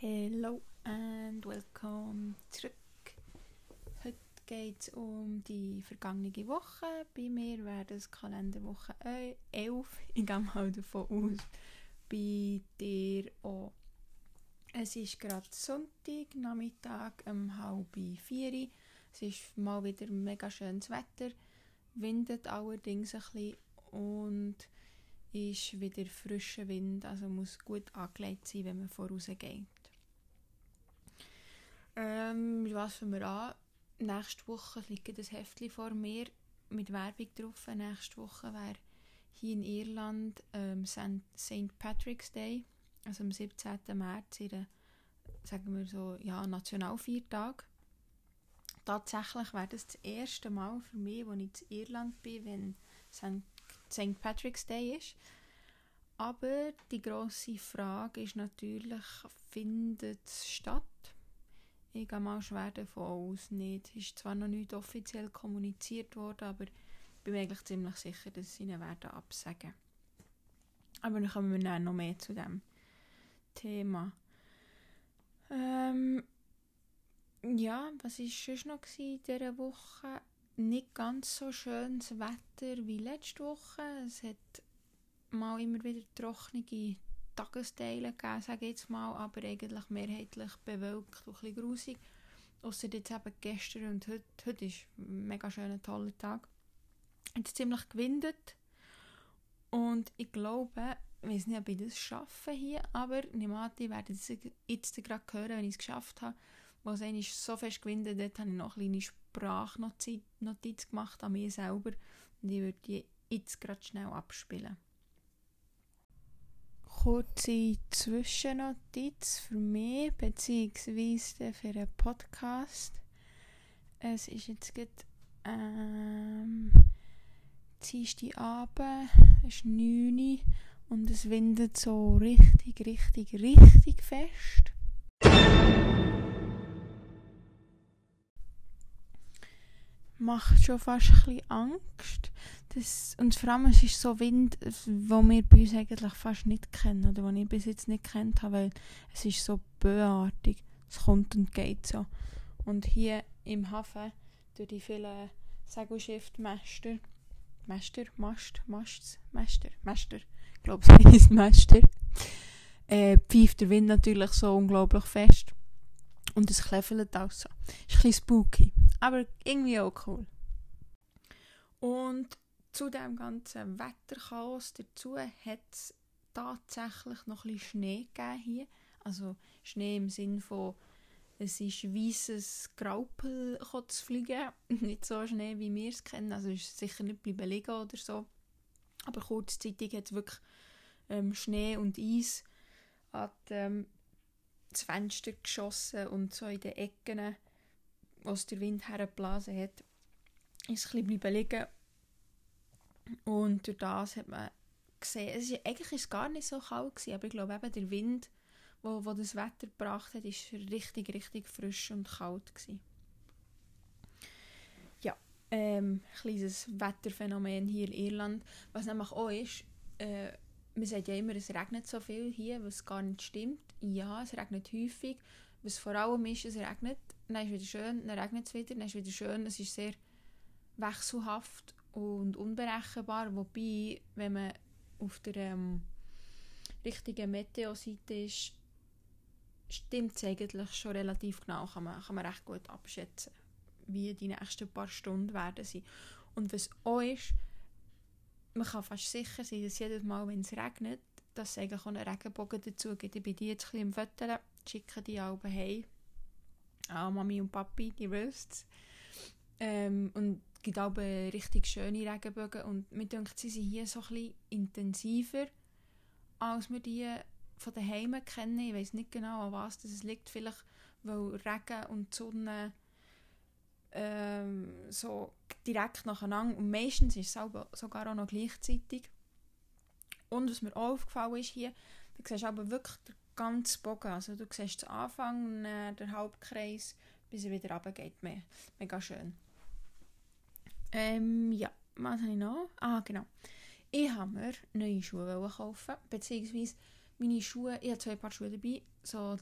Hello and welcome zurück. Heute geht es um die vergangene Woche. Bei mir wäre das Kalenderwoche 11. Ich gehe mal davon aus, bei dir auch. Es ist gerade Sonntag, Nachmittag um halb vier. Es ist mal wieder mega schönes Wetter, windet allerdings ein bisschen und ist wieder frischer Wind, also muss gut angelegt sein, wenn man vorausgeht. Ähm, was fangen wir an? Nächste Woche liegt das Heftchen vor mir mit Werbung drauf. Nächste Woche wäre hier in Irland ähm, St. Patrick's Day, also am 17. März, ihre, sagen wir so, ja, Nationalviertag. Tatsächlich wäre das das erste Mal für mich, wo ich in Irland bin, wenn St. Patrick's Day ist. Aber die grosse Frage ist natürlich, findet es statt? Ich gehe mal schwer davon aus, nicht. Es ist zwar noch nicht offiziell kommuniziert worden, aber ich bin mir eigentlich ziemlich sicher, dass sie ihn werden absagen. Aber dann kommen wir dann noch mehr zu dem Thema. Ähm, ja, was war sonst noch in dieser Woche? Nicht ganz so schönes Wetter wie letzte Woche. Es hat mal immer wieder trockene Tagesteile gegeben, sage ich jetzt mal, aber eigentlich mehrheitlich bewölkt und ein bisschen grusig. Ausser jetzt eben gestern und heute. Heute ist ein mega schöner, toller Tag. Es ist ziemlich gewindet und ich glaube, ich weiß nicht, ob ich das schaffe hier, aber Nimati werden es jetzt gerade hören, wenn ich es geschafft habe. Wo es so fest gewindet hat, habe ich noch eine kleine Sprachnotiz gemacht an mir selber und ich würde die jetzt gerade schnell abspielen kurze Zwischennotiz für mich, beziehungsweise für einen Podcast. Es ist jetzt gerade ähm, Dienstagabend, es ist 9 Uhr und es windet so richtig, richtig, richtig fest. Macht schon fast ein bisschen Angst. Das, und vor allem, es ist so Wind, wo wir bei uns eigentlich fast nicht kennen, oder den ich bis jetzt nicht kennt habe, weil es ist so böartig. Es kommt und geht so. Und hier im Hafen, durch die vielen Segelschiffmäster, Meister, Mast, Mast, Meister, Meister, ich glaube es heisst Meister, äh, pfeift der Wind natürlich so unglaublich fest. Und es kleffelt auch so. Ist ein bisschen spooky, aber irgendwie auch cool. Und zu dem ganzen Wetterchaos dazu hat es tatsächlich noch ein bisschen Schnee gegeben hier. Also Schnee im Sinn von es ist weißes Graupel zu fliegen. nicht so Schnee, wie wir es kennen. Also es ist sicher nicht bleiben liegen oder so. Aber kurzzeitig hat es wirklich ähm, Schnee und Eis an ähm, das Fenster geschossen und so in den Ecken, wo es der Wind hergeblasen hat, ist ein bisschen liegen und durch das hat man gesehen, es ist, eigentlich war es gar nicht so kalt, gewesen, aber ich glaube eben der Wind, wo, wo das Wetter gebracht hat, ist richtig, richtig frisch und kalt gewesen. Ja, ähm, kleines Wetterphänomen hier in Irland. Was nämlich auch ist, äh, man sagt ja immer, es regnet so viel hier, was gar nicht stimmt. Ja, es regnet häufig. Was vor allem ist, es regnet, dann ist wieder schön, dann regnet es wieder, dann ist es wieder schön. Es ist sehr wechselhaft und unberechenbar, wobei, wenn man auf der ähm, richtigen Meteo-Seite ist, stimmt es eigentlich schon relativ genau, kann man, kann man recht gut abschätzen, wie die nächsten paar Stunden werden sein. Und was auch ist, man kann fast sicher sein, dass jedes Mal, wenn es regnet, dass es eigentlich auch einen Regenbogen dazu gibt. Ich bin die jetzt ein bisschen im Foteln, schicke die alle heim. Ah, Mami und Papi, die wisst. Ähm, und es gibt auch richtig schöne Regenbögen und mir denkt, sie sind hier so ein intensiver, als wir die von den Heimen kennen. Ich weiß nicht genau, an was das liegt. Vielleicht, weil Regen und Sonne ähm, so direkt nacheinander und meistens ist es sogar auch noch gleichzeitig. Und was mir auch aufgefallen ist hier, du siehst aber wirklich den ganzen Bogen. Also du siehst den Anfang, den Hauptkreis, bis er wieder runtergeht. Mega schön. Ähm, ja, was habe ich noch? Ah, genau. Ich habe mir neue Schuhe kaufen, beziehungsweise meine Schuhe, ich habe zwei Paar Schuhe dabei, so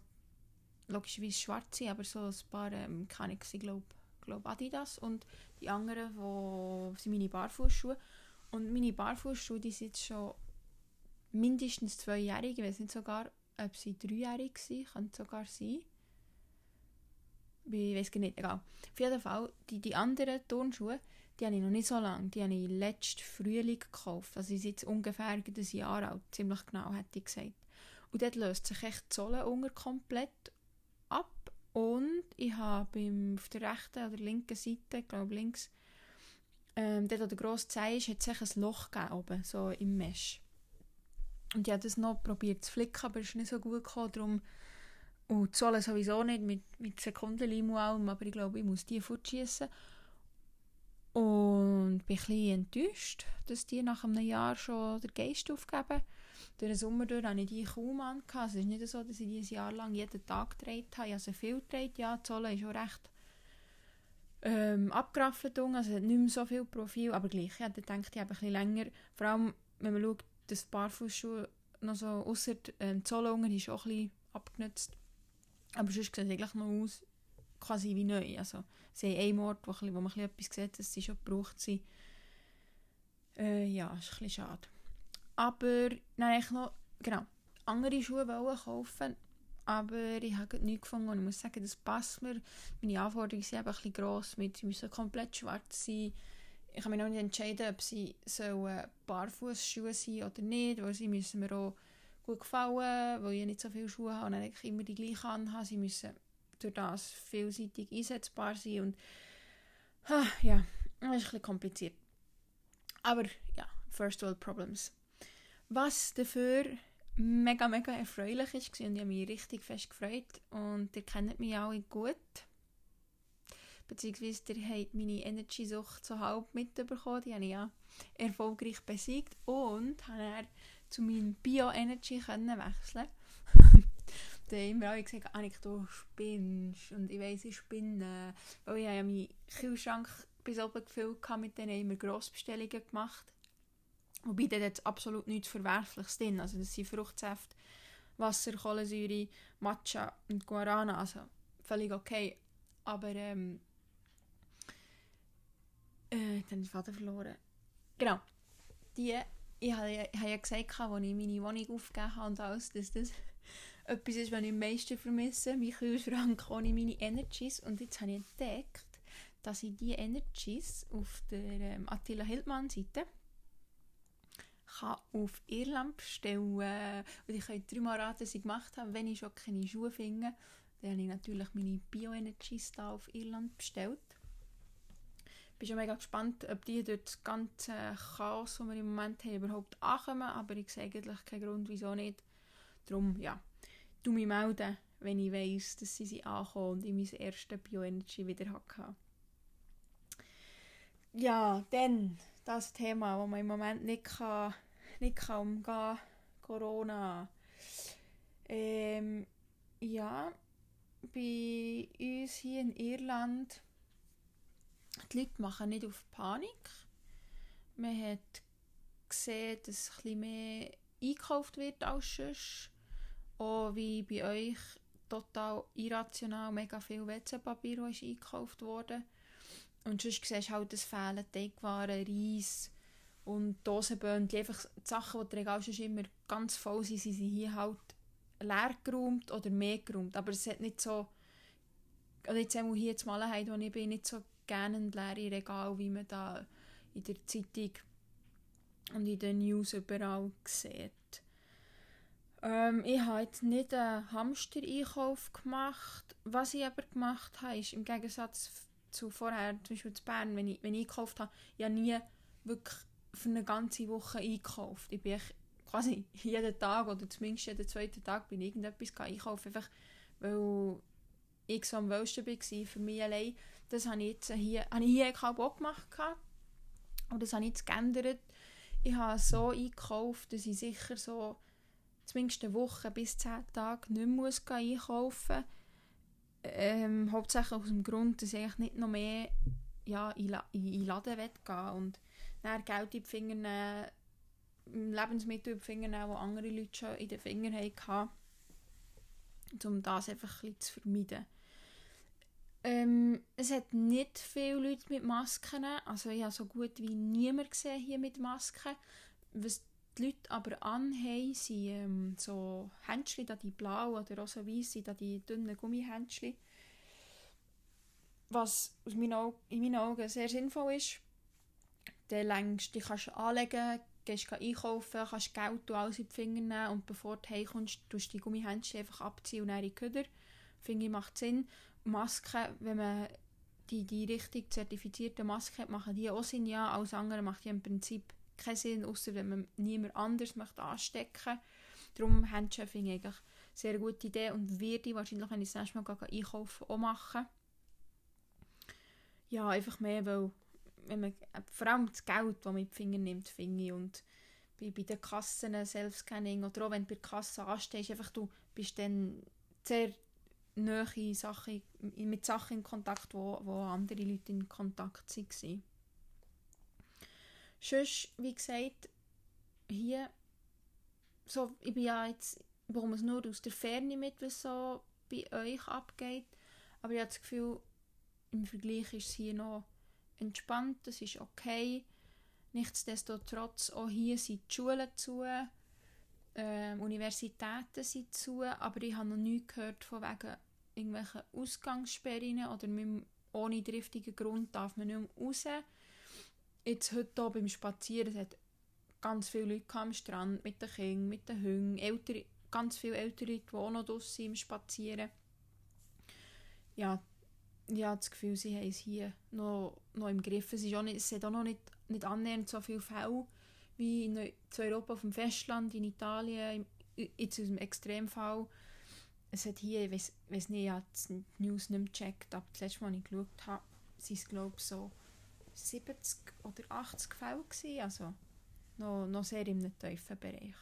logischerweise schwarz sind, aber so ein paar, ähm, kann ich glaube glaub Adidas und die anderen, wo sind meine Barfußschuhe und meine Barfußschuhe, die sind schon mindestens zweijährig, ich weiß nicht sogar, ob sie dreijährig sind, kann sogar sein. Ich weiß gar nicht, egal. Auf jeden Fall, die, die anderen Turnschuhe, die habe ich noch nicht so lange. Die habe ich letzten Frühling gekauft. Also sie sind jetzt ungefähr ein Jahr alt, ziemlich genau, hätte ich gesagt. Und dort löst sich echt die Sohle unter komplett ab. Und ich habe auf der rechten oder linken Seite, ich glaube links, ähm, dort wo der grosse Zeh ist, hat sich ein Loch gegeben oben, so im Mesh. Und ich habe das noch probiert zu flicken, aber es ist nicht so gut gekommen, darum und die Sohle sowieso nicht, mit, mit Sekundenleim und allem, aber ich glaube, ich muss die fortschießen. Und bin ein enttäuscht, dass die nach einem Jahr schon den Geist aufgeben. Durch den Sommer durch hatte ich die kaum an. Es ist nicht so, dass ich die ein Jahr lang jeden Tag gedreht habe. Ich habe sie viel gedreht. Ja, die Sohle ist auch recht ähm, abgeraffelt. Also nicht mehr so viel Profil, aber gleich. Ich hätte gedacht, ich habe ein bisschen länger. Vor allem, wenn man schaut, dass die Barfußschuhe noch so, ausser ähm, die Sohle unten ist auch ein bisschen abgenutzt. Aber sonst sieht es eigentlich noch aus quasi wie neu. Also, sie haben einen Ort, wo, wo man etwas sieht, dass sie schon gebraucht sind. Äh, ja, ist ein bisschen schade. Aber dann ich noch genau, andere Schuhe wollen kaufen, aber ich habe nichts gefunden und ich muss sagen, das passt mir. Meine Anforderungen sind eben ein bisschen gross, mit, sie müssen komplett schwarz sein. Ich kann mich noch nicht entscheiden, ob sie sollen Barfußschuhe sein oder nicht, weil sie müssen mir auch gut gefallen, weil ich nicht so viele Schuhe habe und eigentlich immer die gleichen anhabe. Sie müssen durch das vielseitig einsetzbar sein und ah, ja, das ist ein bisschen kompliziert. Aber ja, First World Problems. Was dafür mega, mega erfreulich ist und ich habe mich richtig fest gefreut und ihr kennt mich alle gut. Beziehungsweise ihr habt meine Energy-Sucht so halb mitbekommen, die habe ich ja erfolgreich besiegt und habe zu meinem Bio-Energy wechseln dann immer alle gesagt, Annik, du spinnst. Und ich weiss, ich spinne. Weil ich ja meinen Kühlschrank bis oben gefüllt mit denen immer Grossbestellungen gemacht. Wobei da jetzt absolut nichts Verwerfliches drin. Also das sind Fruchtsäfte, Wasser, Kohlensäure, Matcha und Guarana. Also völlig okay. Aber ähm, äh, dann den Vater verloren. Genau. Die, ich habe ja, ich habe ja gesagt, als ich meine Wohnung aufgegeben habe und alles, dass das etwas ist, was ich am meisten vermisse, mein Kühlschrank ohne meine Energies. Und jetzt habe ich entdeckt, dass ich diese Energies auf der ähm, Attila Hildmann Seite kann auf Irland bestellen und ich kann dreimal raten, was ich gemacht habe, wenn ich schon keine Schuhe finde. Dann habe ich natürlich meine Bio-Energies da auf Irland bestellt. Ich bin schon mega gespannt, ob die dort das ganze Chaos, das wir im Moment haben, überhaupt ankommen. Aber ich sehe eigentlich keinen Grund, wieso nicht. Darum, ja, du mich melden, wenn ich weiss, dass sie sind angekommen und ich mein erstes Bioenergy wieder hatte. Ja, dann das Thema, das man im Moment nicht, kann, nicht kann umgehen kann, Corona. Ähm, ja, bei uns hier in Irland, die Leute machen nicht auf Panik. Man hat gesehen, dass bisschen mehr einkauft wird als sonst auch wie bei euch total irrational mega viel WC-Papier eingekauft worden. Und sonst siehst du halt, es fehlen Teigwaren, Reis und Dosenböhnen. Die einfach die Sachen, die Regal schon immer ganz voll sind, sind hier halt leer geräumt oder mehr geräumt. Aber es hat nicht so, oder jetzt einmal hier zu Malenheit, wo ich bin, nicht so ein leere Regal, wie man da in der Zeitung und in den News überall sieht. Ähm, ich habe jetzt nicht einen Hamster-Einkauf gemacht. Was ich aber gemacht habe, ist im Gegensatz zu vorher, zum Beispiel zu Bern, wenn ich, wenn ich einkauft habe, ich habe nie wirklich für eine ganze Woche einkauft. Ich bin quasi jeden Tag oder zumindest jeden zweiten Tag bin ich irgendetwas einkaufen, einfach weil ich am wohlsten war für mich allein. Das habe ich jetzt hier, habe ich hier auch gemacht. Und das habe ich jetzt geändert. Ich habe so einkauft, dass ich sicher so zumindest eine Woche bis zehn Tage nicht mehr muss einkaufen muss. Ähm, hauptsächlich aus dem Grund, dass ich nicht noch mehr ja, in, in Laden gehen und dann Geld in die Finger nehmen, Lebensmittel in die Finger nehmen, die andere Leute schon in den Fingern hatten. um das einfach ein bisschen zu vermeiden. Ähm, es hat nicht viele Leute mit Masken, also ich habe so gut wie niemand gesehen hier mit Masken. Was die Leute aber anhaben, sind ähm, so Händchen, die blau oder auch so weiss sind, die dünnen Gummihändchen. Was aus meinen in meinen Augen sehr sinnvoll ist. Dann längst, die kannst du anlegen, gehst einkaufen, kannst Geld und alles in die Finger nehmen und bevor du heimkommst, tust du die Gummihändchen einfach abziehen und dann in die Köder. Finde ich, macht Sinn. Masken, wenn man die, die richtig zertifizierte Maske hat, machen die auch Sinn, ja. Alles andere macht die im Prinzip keinen Sinn, außer wenn man niemand anders möchte anstecken Darum ich eigentlich eine sehr gute Idee und werde ich wahrscheinlich, wenn ich das nächste Mal einkaufen auch machen. Ja, einfach mehr, weil wenn man, vor allem das Geld, das man mit den Fingern nimmt, finde ich, und bei, bei den Kassen, Self-Scanning oder auch wenn du bei der Kasse anstehst, einfach du bist dann sehr nahe Sachen, mit Sachen in Kontakt, wo, wo andere Leute in Kontakt waren. Sonst, wie gesagt, hier, so, ich bin ja jetzt, ich bekomme es nur aus der Ferne mit, was so bei euch abgeht, aber ich habe das Gefühl, im Vergleich ist es hier noch entspannt, es ist okay. Nichtsdestotrotz, auch hier sind die Schulen zu, ähm, Universitäten sind zu, aber ich habe noch nichts gehört von wegen irgendwelchen Ausgangssperren oder ohne driftigen Grund darf man nicht mehr raus. Jetzt heute hier beim Spazieren, es hat ganz viele Leute am Strand mit den Kindern, mit den Hunden, ältere, ganz viele ältere Leute, die auch noch draussen im Spazieren. Ja, ich habe das Gefühl, sie haben es hier noch, noch im Griff. Es, ist auch nicht, es hat auch noch nicht, nicht annähernd so viele Fälle wie in Europa auf dem Festland, in Italien, jetzt aus dem Extremfall es hat hier, ich weiß, weiß nicht, ich habe die News nicht mehr gecheckt, aber das letzte Mal, als ich geschaut habe, sind es glaube ich so 70 oder 80 Fälle gewesen, also noch, noch sehr im tiefen Bereich.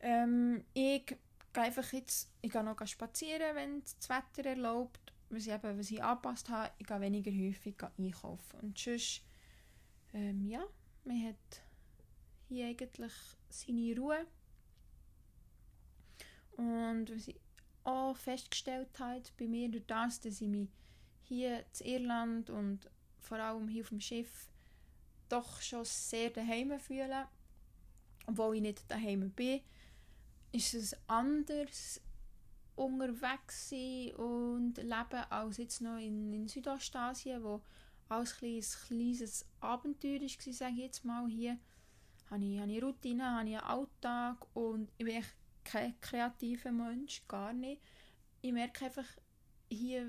Ähm, ich gehe einfach jetzt, ich gehe noch spazieren, wenn das Wetter erlaubt, was ich eben, was ich angepasst habe, ich gehe weniger häufig einkaufen. Und sonst, ähm, ja, man hat hier eigentlich seine Ruhe und was ich auch festgestellt habe bei mir, durch das, dass ich mich hier in Irland und vor allem hier auf dem Schiff doch schon sehr daheim fühle, obwohl ich nicht daheim bin, ist es anders unterwegs sein und leben als jetzt noch in, in Südostasien, wo alles ein kleines Abenteuer war, sage ich jetzt mal hier. Habe ich, habe ich Routine, habe ich einen Alltag und ich bin echt kein kreativer Mensch, gar nicht. Ich merke einfach, hier,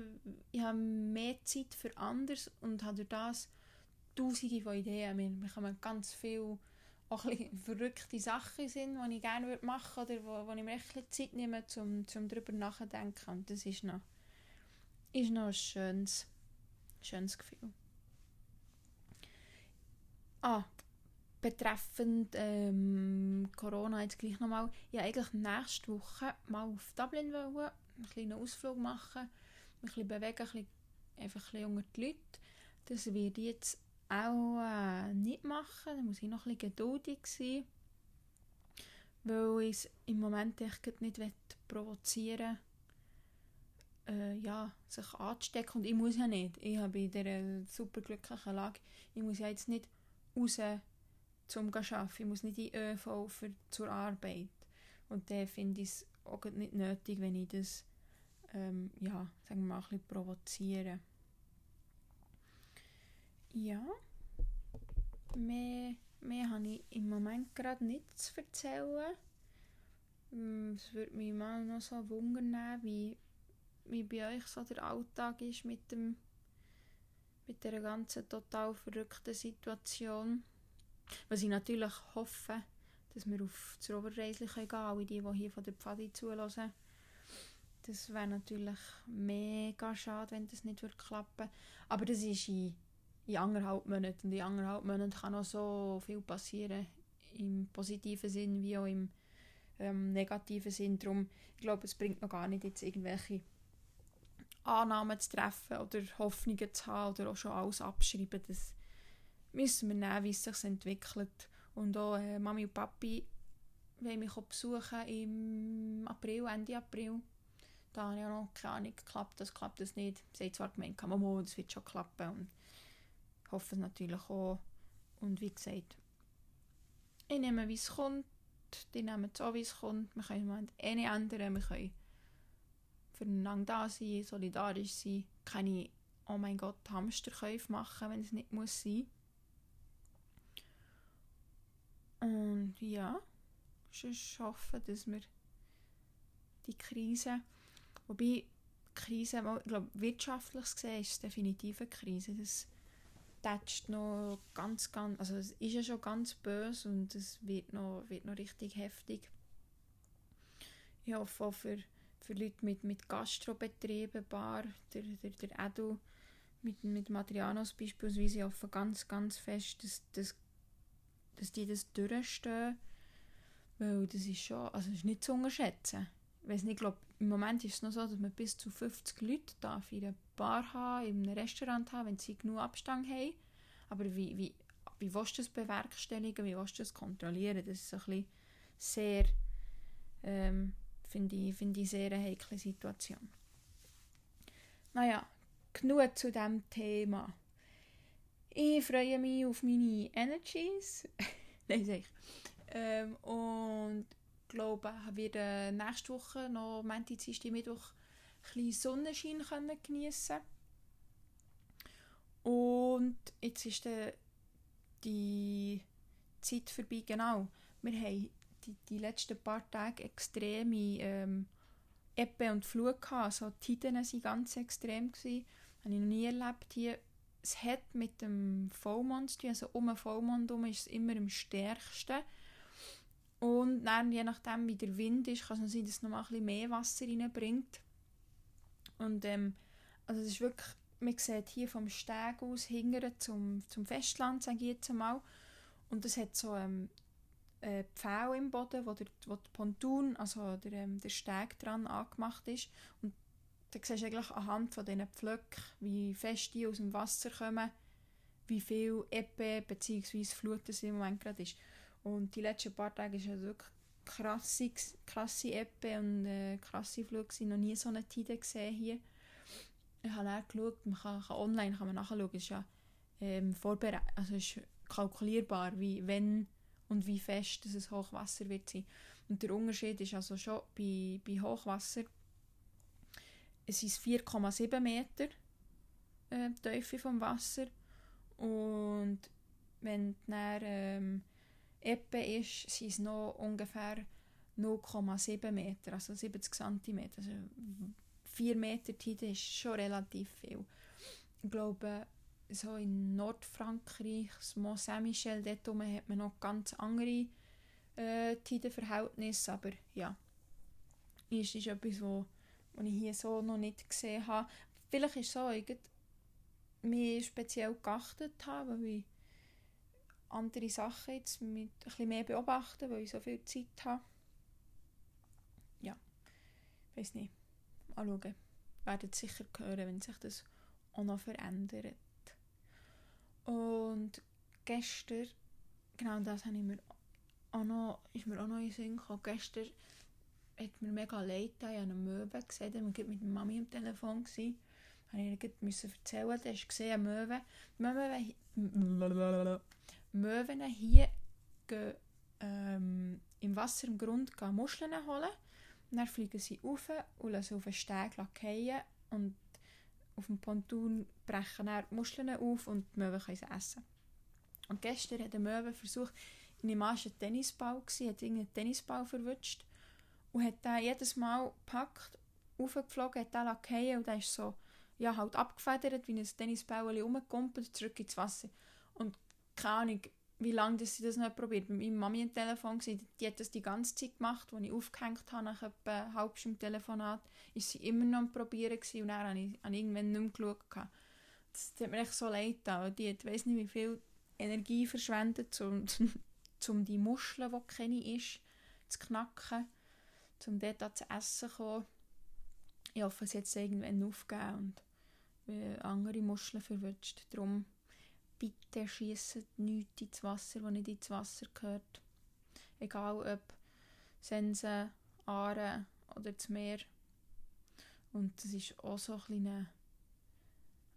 ich habe mehr Zeit für anders und habe durch das tausende von Ideen. Wir haben ganz viele verrückte Sachen sind, die ich gerne machen würde oder wo, wo ich mir echt Zeit nehme, um, um darüber nachzudenken. Und das ist noch, ist noch ein schönes, schönes Gefühl. Ah, betreffend ähm, Corona jetzt gleich nochmal. Ich eigentlich nächste Woche mal auf Dublin wollen, einen kleinen Ausflug machen, ein bisschen bewegen, ein bisschen, einfach ein bisschen unter die Leute. Das werde ich jetzt auch äh, nicht machen, da muss ich noch ein geduldig sein, weil ich es im Moment echt nicht provozieren äh, ja, sich anzustecken und ich muss ja nicht. Ich habe in dieser super glücklichen Lage, ich muss ja jetzt nicht raus zum arbeiten. Ich muss nicht in ÖV für, zur Arbeit. Und dann finde ich es auch nicht nötig, wenn ich das ähm, ja, sagen wir mal, ein bisschen provoziere. Ja, mehr, mehr habe ich im Moment gerade nicht zu erzählen. Mm, es würde mich mal noch so wundern, wie, wie bei euch so der Alltag ist mit dem mit der ganzen total verrückten Situation. Was ich natürlich hoffe, dass wir auf das Oberreisli gehen können, alle die, die hier von der Pfadi zulassen. Das wäre natürlich mega schade, wenn das nicht klappen würde. Aber das ist in, in anderthalb Monaten. Und in anderthalb Monaten kann noch so viel passieren. Im positiven Sinn wie auch im ähm, negativen Sinn. Darum, ich glaube, es bringt noch gar nicht jetzt irgendwelche Annahmen zu treffen oder Hoffnungen zu haben oder auch schon alles abschreiben. Das müssen wir nehmen, wie es sich entwickelt. Und auch äh, Mami und Papi wollen mich besuchen im April, Ende April. Da habe ich auch noch keine Ahnung, klappt das, klappt das nicht. Sie haben zwar gemeint, Mama, das wird schon klappen und ich hoffe es natürlich auch. Und wie gesagt, ich nehme, wie es kommt, die nehmen es auch, wie es kommt. Wir können es eh nicht ändern, wir können füreinander da sein, solidarisch sein, keine, oh mein Gott, Hamsterkäufe machen, wenn es nicht muss sein. Und ja, ich hoffe, dass wir die Krise, wobei Krise, ich glaube, wirtschaftlich gesehen ist es definitiv eine Krise. Das tätscht noch ganz, ganz, also es ist ja schon ganz böse und es wird noch, wird noch richtig heftig. Ich hoffe auch für, für Leute mit, mit Gastrobetrieben, Bar, der, der, der Edu mit, mit Materianos beispielsweise, ich hoffe ganz, ganz fest, dass, dass, dass die das durchstehen, weil das ist schon, also ist nicht zu unterschätzen. Ich weiß nicht, glaube im Moment ist es noch so, dass man bis zu 50 Leute darf in einer Bar haben, in einem Restaurant haben, wenn sie genug Abstand haben. Aber wie, wie, wie willst du das bewerkstelligen, wie willst du das kontrollieren? Das ist ein bisschen sehr, ähm, finde ich, find ich sehr eine heikle Situation. Naja, genug zu diesem Thema. Ich freue mich auf meine Energies. Nein, sag ich. Ähm, und glaube, wir äh, nächste Woche noch Montag, Dienstag, Mittwoch ein Sonnenschein können geniessen Und jetzt ist dann die Zeit vorbei, genau. Wir haben die, die letzten paar Tage extreme ähm, Ebbe und Flut gehabt. Also die Tiden waren ganz extrem. Das habe ich noch nie erlebt hier. Es hat mit dem Vollmond zu tun, also um den Vollmond herum ist es immer am stärksten. Und dann, je nachdem, wie der Wind ist, kann es sein, dass noch mal ein bisschen mehr Wasser reinbringt. Und ähm, also es ist wirklich, man sieht hier vom Steg aus hingern zum, zum Festland, sage ich jetzt einmal. Und es hat so ähm, äh, Pfähle im Boden, wo der, wo der Ponton, also der, ähm, der Steg dran angemacht ist. Und da siehst du eigentlich anhand von diesen Pflöcken, wie fest die aus dem Wasser kommen, wie viel Ebbe bzw. Flut es im Moment gerade ist. Und die letzten paar Tage war es wirklich krasse, krasse Ebbe und äh, krasse Flug. Ich noch nie so eine Tide gesehen hier. Ich habe dann geschaut, man kann, kann online kann man nachschauen, es ist ja ähm, vorbereit, also ist kalkulierbar, wie, wenn und wie fest das Hochwasser wird sein. Und der Unterschied ist also schon bei, bei Hochwasser, es ist 4,7 Meter äh, Tiefe vom Wasser und wenn dann ähm, Ebbe ist, sind es noch ungefähr 0,7 Meter, also 70 cm. Also 4 Meter Tide ist schon relativ viel. Ich glaube, so in Nordfrankreich, Mont Saint-Michel, dort hat man noch ganz andere äh, Tidenverhältnisse, aber ja, ist, ist etwas, was ich hier so noch nicht gesehen habe. Vielleicht ist es so, ich mir speziell geachtet habe, weil ich andere Sachen jetzt mit ein bisschen mehr beobachten, weil ich so viel Zeit habe. Ja, ich weiß nicht. Mal schauen. Werdet sicher hören, wenn sich das auch noch verändert. Und gestern, genau das habe ich mir auch noch, ist mir auch noch in den Sinn gekommen. Gestern hat mir mega leid getan. Ich habe eine Möwe gesehen, da war mit Mami am Telefon. Gewesen. Habe ich ihr erzählen, da hast du gesehen, eine Möwe. Die Möwe Möwen hier gehen, ähm, im Wasser im Grund gehen Muscheln holen. Und dann fliegen sie rauf und lassen auf den Steg fallen und auf dem Ponton brechen dann die Muscheln auf und die Möwen können sie essen. Und gestern hat der Möwe versucht, in dem Arsch ein Tennisball gewesen, hat irgendeinen Tennisball verwünscht und hat den jedes Mal gepackt, aufgeflogen, hat den fallen und dann ist so, ja, halt abgefedert, wie ein Tennisball rumgekumpelt, zurück ins Wasser. Und keine Ahnung, wie lange sie das noch probiert. Bei meiner Mami am Telefon, die hat das die ganze Zeit gemacht, als ich aufgehängt habe, nach etwa halben Stunde Telefonat, ist sie immer noch am Probieren gewesen, und dann habe ich, habe ich irgendwann nicht mehr geschaut. Das tut mir echt so leid da. Die hat, weiss nicht, wie viel Energie verschwendet, um, um die Muscheln, die keine ist, zu knacken, um dort zu essen zu kommen. Ich hoffe, es irgendwann aufgegeben und andere Muscheln verwünscht. Darum bitte schießt nichts ins Wasser, das nicht ins Wasser gehört. Egal ob Sensen, Aare oder das Meer. Und das ist auch so ein kleiner,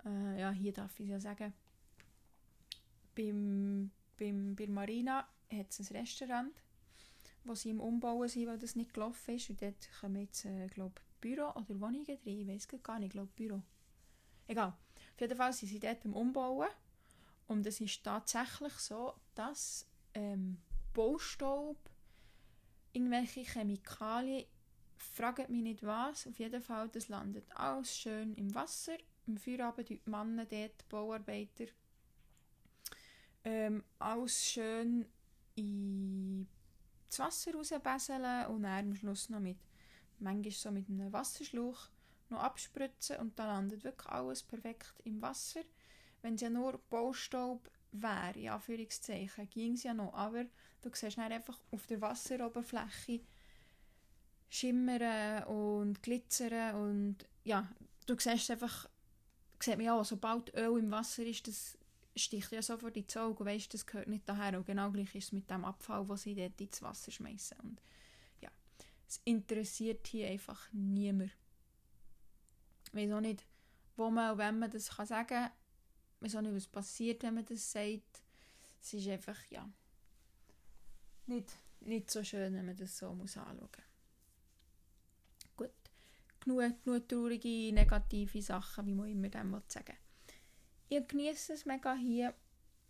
äh, ja, hier darf ich es ja sagen, beim, beim, bei Marina hat es ein Restaurant, wo sie im Umbauen sind, weil das nicht gelaufen ist. Und dort kommen jetzt, äh, glaube Büro oder Wohnungen drin. Ich weiß gar nicht, ich glaube Büro. Egal. Auf jeden Fall sind sie dort im Umbauen. Und es ist tatsächlich so, dass ähm, Baustaub, irgendwelche Chemikalien, fragt mich nicht was, auf jeden Fall, das landet alles schön im Wasser. Im Feierabend die Männer dort, die Bauarbeiter, ähm, alles schön in das Wasser rausbesseln und dann am Schluss noch mit, manchmal so mit einem Wasserschlauch noch abspritzen und dann landet wirklich alles perfekt im Wasser. Wenn es ja nur Baustaub wäre, in Anführungszeichen, ging es ja noch, aber du siehst dann einfach auf der Wasseroberfläche schimmern und glitzern und ja, du siehst einfach, sieht man ja, sobald Öl im Wasser ist, das sticht ja sofort ins Auge weißt, das gehört nicht daher. Und genau gleich ist es mit dem Abfall, den sie dort ins Wasser schmeißen. Und ja, es interessiert hier einfach niemand. Auch nicht, wo man und wenn man das kann sagen kann. Auch nicht, was passiert, wenn man das sagt. Es ist einfach, ja, nicht, nicht so schön, wenn man das so muss anschauen muss. Gut, genug, genug traurige, negative Sachen, wie man immer dem sagen will. Ich genieße es mega hier.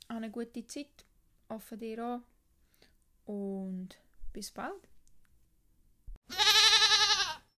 Eine gute Zeit. Hoffe dir auch. Und bis bald.